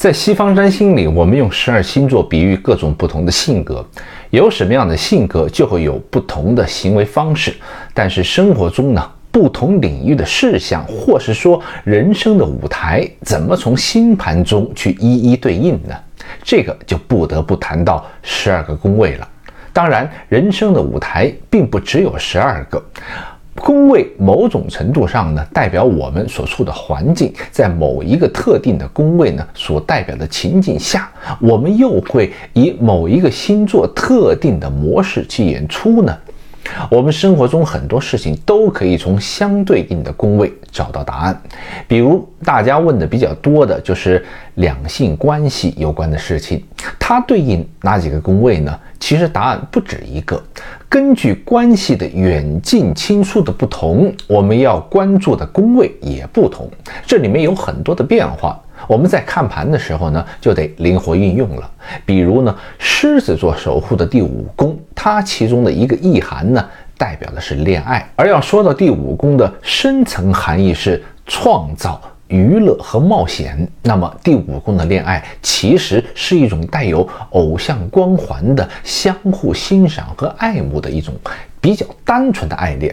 在西方占星里，我们用十二星座比喻各种不同的性格，有什么样的性格，就会有不同的行为方式。但是生活中呢，不同领域的事项，或是说人生的舞台，怎么从星盘中去一一对应呢？这个就不得不谈到十二个宫位了。当然，人生的舞台并不只有十二个。宫位某种程度上呢，代表我们所处的环境，在某一个特定的宫位呢所代表的情景下，我们又会以某一个星座特定的模式去演出呢？我们生活中很多事情都可以从相对应的宫位找到答案，比如大家问的比较多的就是两性关系有关的事情，它对应哪几个宫位呢？其实答案不止一个，根据关系的远近亲疏的不同，我们要关注的宫位也不同，这里面有很多的变化。我们在看盘的时候呢，就得灵活运用了。比如呢，狮子座守护的第五宫，它其中的一个意涵呢，代表的是恋爱。而要说到第五宫的深层含义是创造、娱乐和冒险，那么第五宫的恋爱其实是一种带有偶像光环的相互欣赏和爱慕的一种比较单纯的爱恋。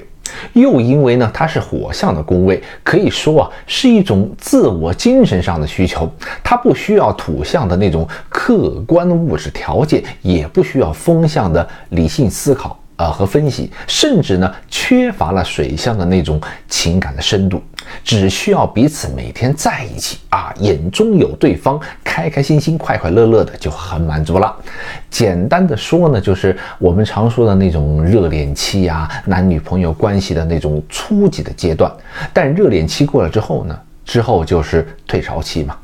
又因为呢，它是火象的宫位，可以说啊，是一种自我精神上的需求。它不需要土象的那种客观物质条件，也不需要风象的理性思考。啊，和分析，甚至呢，缺乏了水象的那种情感的深度，只需要彼此每天在一起啊，眼中有对方，开开心心、快快乐乐的就很满足了。简单的说呢，就是我们常说的那种热恋期啊，男女朋友关系的那种初级的阶段。但热恋期过了之后呢，之后就是退潮期嘛。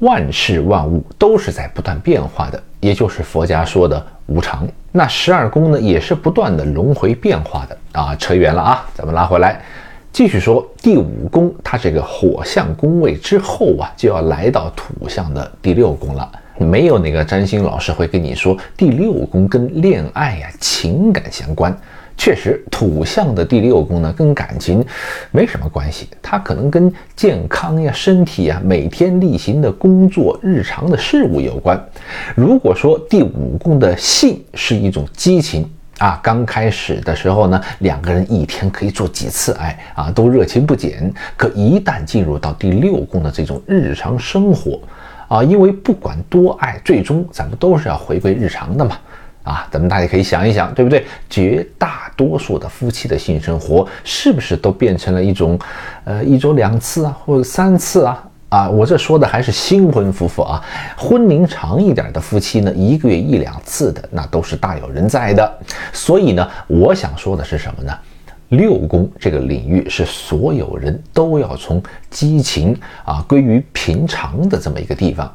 万事万物都是在不断变化的，也就是佛家说的无常。那十二宫呢，也是不断的轮回变化的啊。扯远了啊，咱们拉回来，继续说第五宫，它这个火象宫位之后啊，就要来到土象的第六宫了。没有哪个占星老师会跟你说第六宫跟恋爱呀、情感相关。确实，土象的第六宫呢，跟感情没什么关系，它可能跟健康呀、身体呀、每天例行的工作、日常的事物有关。如果说第五宫的性是一种激情啊，刚开始的时候呢，两个人一天可以做几次爱啊，都热情不减。可一旦进入到第六宫的这种日常生活啊，因为不管多爱，最终咱们都是要回归日常的嘛。啊，咱们大家可以想一想，对不对？绝大多数的夫妻的性生活是不是都变成了一种，呃，一周两次啊，或者三次啊？啊，我这说的还是新婚夫妇啊，婚龄长一点的夫妻呢，一个月一两次的，那都是大有人在的。所以呢，我想说的是什么呢？六宫这个领域是所有人都要从激情啊归于平常的这么一个地方。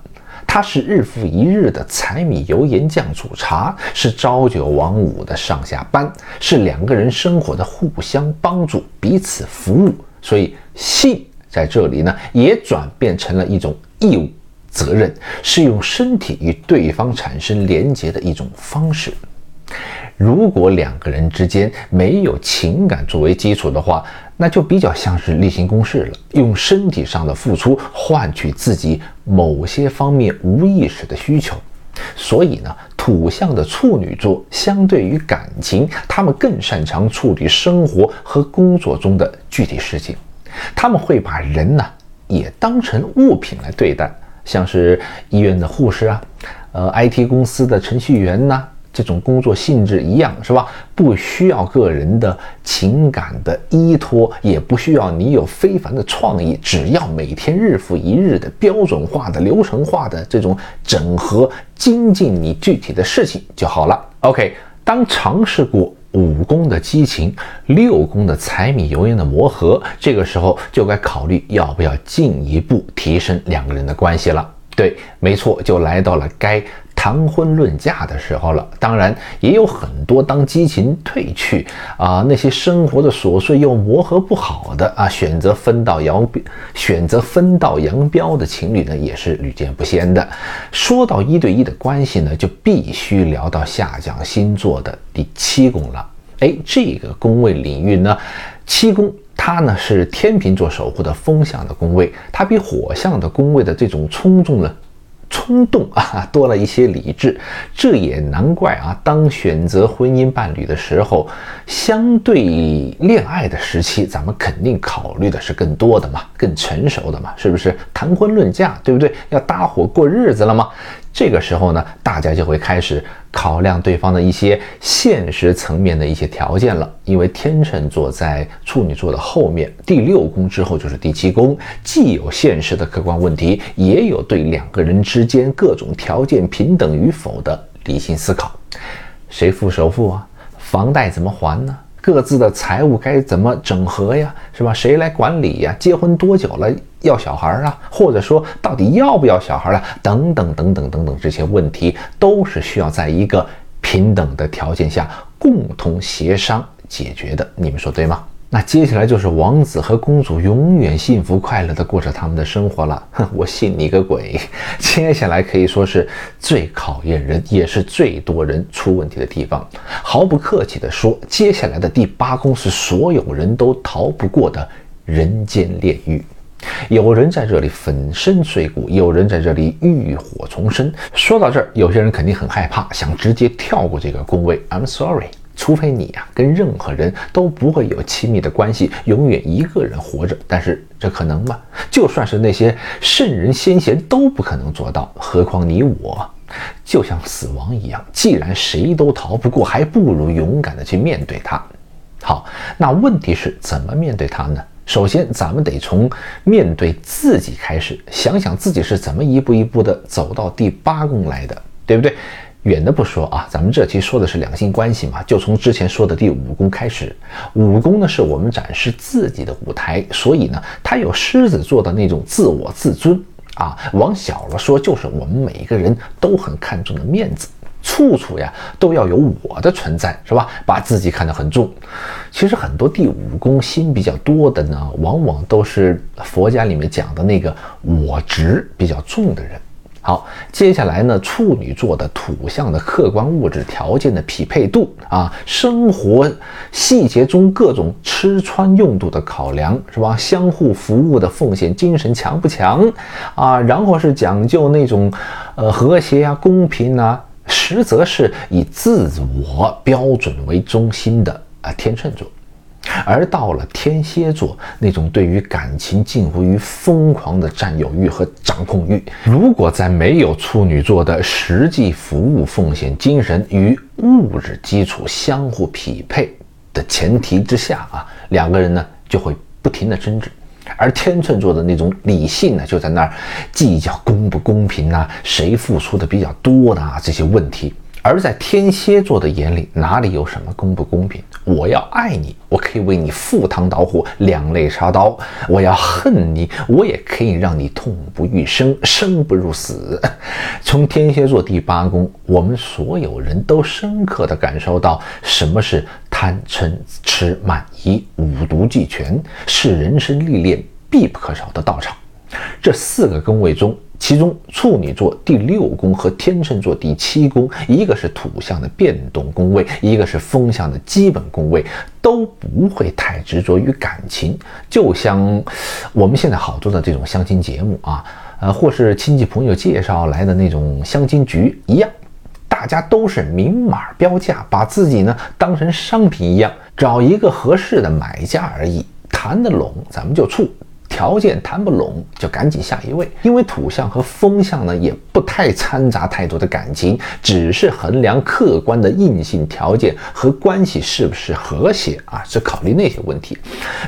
它是日复一日的柴米油盐酱醋茶，是朝九晚五的上下班，是两个人生活的互相帮助、彼此服务。所以，信在这里呢，也转变成了一种义务、责任，是用身体与对方产生连结的一种方式。如果两个人之间没有情感作为基础的话，那就比较像是例行公事了，用身体上的付出换取自己某些方面无意识的需求。所以呢，土象的处女座相对于感情，他们更擅长处理生活和工作中的具体事情。他们会把人呢也当成物品来对待，像是医院的护士啊，呃，IT 公司的程序员呐。这种工作性质一样是吧？不需要个人的情感的依托，也不需要你有非凡的创意，只要每天日复一日的标准化的、流程化的这种整合精进你具体的事情就好了。OK，当尝试过五宫的激情，六宫的柴米油盐的磨合，这个时候就该考虑要不要进一步提升两个人的关系了。对，没错，就来到了该。谈婚论嫁的时候了，当然也有很多当激情褪去啊，那些生活的琐碎又磨合不好的啊，选择分道扬镳、选择分道扬镳的情侣呢，也是屡见不鲜的。说到一对一的关系呢，就必须聊到下降星座的第七宫了。哎，这个宫位领域呢，七宫它呢是天秤座守护的风象的宫位，它比火象的宫位的这种冲重呢。冲动啊，多了一些理智，这也难怪啊。当选择婚姻伴侣的时候，相对恋爱的时期，咱们肯定考虑的是更多的嘛，更成熟的嘛，是不是？谈婚论嫁，对不对？要搭伙过日子了吗？这个时候呢，大家就会开始考量对方的一些现实层面的一些条件了。因为天秤座在处女座的后面，第六宫之后就是第七宫，既有现实的客观问题，也有对两个人之间各种条件平等与否的理性思考。谁付首付啊？房贷怎么还呢？各自的财务该怎么整合呀？是吧？谁来管理呀？结婚多久了？要小孩啊？或者说，到底要不要小孩了？等等等等等等，这些问题都是需要在一个平等的条件下共同协商解决的。你们说对吗？那接下来就是王子和公主永远幸福快乐地过着他们的生活了。哼，我信你个鬼！接下来可以说是最考验人，也是最多人出问题的地方。毫不客气地说，接下来的第八宫是所有人都逃不过的人间炼狱。有人在这里粉身碎骨，有人在这里浴火重生。说到这儿，有些人肯定很害怕，想直接跳过这个宫位。I'm sorry。除非你呀跟任何人都不会有亲密的关系，永远一个人活着，但是这可能吗？就算是那些圣人先贤都不可能做到，何况你我？就像死亡一样，既然谁都逃不过，还不如勇敢的去面对它。好，那问题是怎么面对它呢？首先，咱们得从面对自己开始，想想自己是怎么一步一步的走到第八宫来的，对不对？远的不说啊，咱们这期说的是两性关系嘛，就从之前说的第五宫开始。五宫呢是我们展示自己的舞台，所以呢，它有狮子座的那种自我自尊啊。往小了说，就是我们每一个人都很看重的面子，处处呀都要有我的存在，是吧？把自己看得很重。其实很多第五宫心比较多的呢，往往都是佛家里面讲的那个我执比较重的人。好，接下来呢，处女座的土象的客观物质条件的匹配度啊，生活细节中各种吃穿用度的考量是吧？相互服务的奉献精神强不强啊？然后是讲究那种呃和谐呀、公平啊，实则是以自我标准为中心的啊，天秤座。而到了天蝎座，那种对于感情近乎于疯狂的占有欲和掌控欲，如果在没有处女座的实际服务奉献精神与物质基础相互匹配的前提之下啊，两个人呢就会不停的争执。而天秤座的那种理性呢，就在那儿计较公不公平啊，谁付出的比较多的啊这些问题。而在天蝎座的眼里，哪里有什么公不公平？我要爱你，我可以为你赴汤蹈火、两肋插刀；我要恨你，我也可以让你痛不欲生、生不如死。从天蝎座第八宫，我们所有人都深刻地感受到什么是贪嗔痴慢疑五毒俱全，是人生历练必不可少的道场。这四个宫位中。其中，处女座第六宫和天秤座第七宫，一个是土象的变动宫位，一个是风象的基本宫位，都不会太执着于感情。就像我们现在好多的这种相亲节目啊，呃，或是亲戚朋友介绍来的那种相亲局一样，大家都是明码标价，把自己呢当成商品一样，找一个合适的买家而已，谈得拢咱们就处。条件谈不拢就赶紧下一位，因为土象和风象呢也不太掺杂太多的感情，只是衡量客观的硬性条件和关系是不是和谐啊，只考虑那些问题。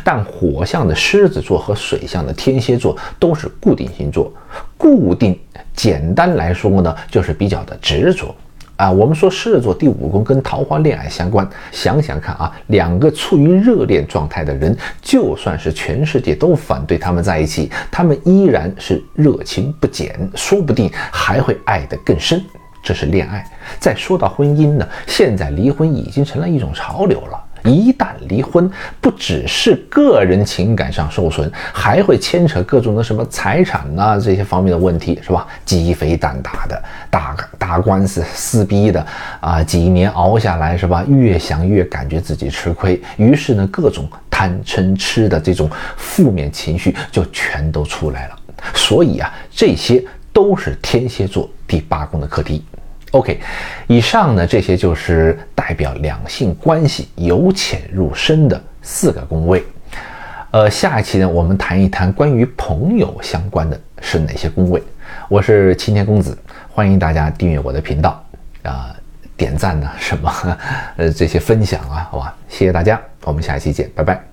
但火象的狮子座和水象的天蝎座都是固定星座，固定简单来说呢就是比较的执着。啊，我们说狮子座第五宫跟桃花恋爱相关，想想看啊，两个处于热恋状态的人，就算是全世界都反对他们在一起，他们依然是热情不减，说不定还会爱得更深。这是恋爱。再说到婚姻呢，现在离婚已经成了一种潮流了。一旦离婚，不只是个人情感上受损，还会牵扯各种的什么财产呐这些方面的问题，是吧？鸡飞蛋打的，打打官司撕逼的啊，几年熬下来，是吧？越想越感觉自己吃亏，于是呢，各种贪嗔痴的这种负面情绪就全都出来了。所以啊，这些都是天蝎座第八宫的课题。OK，以上呢这些就是代表两性关系由浅入深的四个宫位。呃，下一期呢，我们谈一谈关于朋友相关的是哪些宫位。我是青天公子，欢迎大家订阅我的频道啊，点赞呢什么，呃，这些分享啊，好吧，谢谢大家，我们下一期见，拜拜。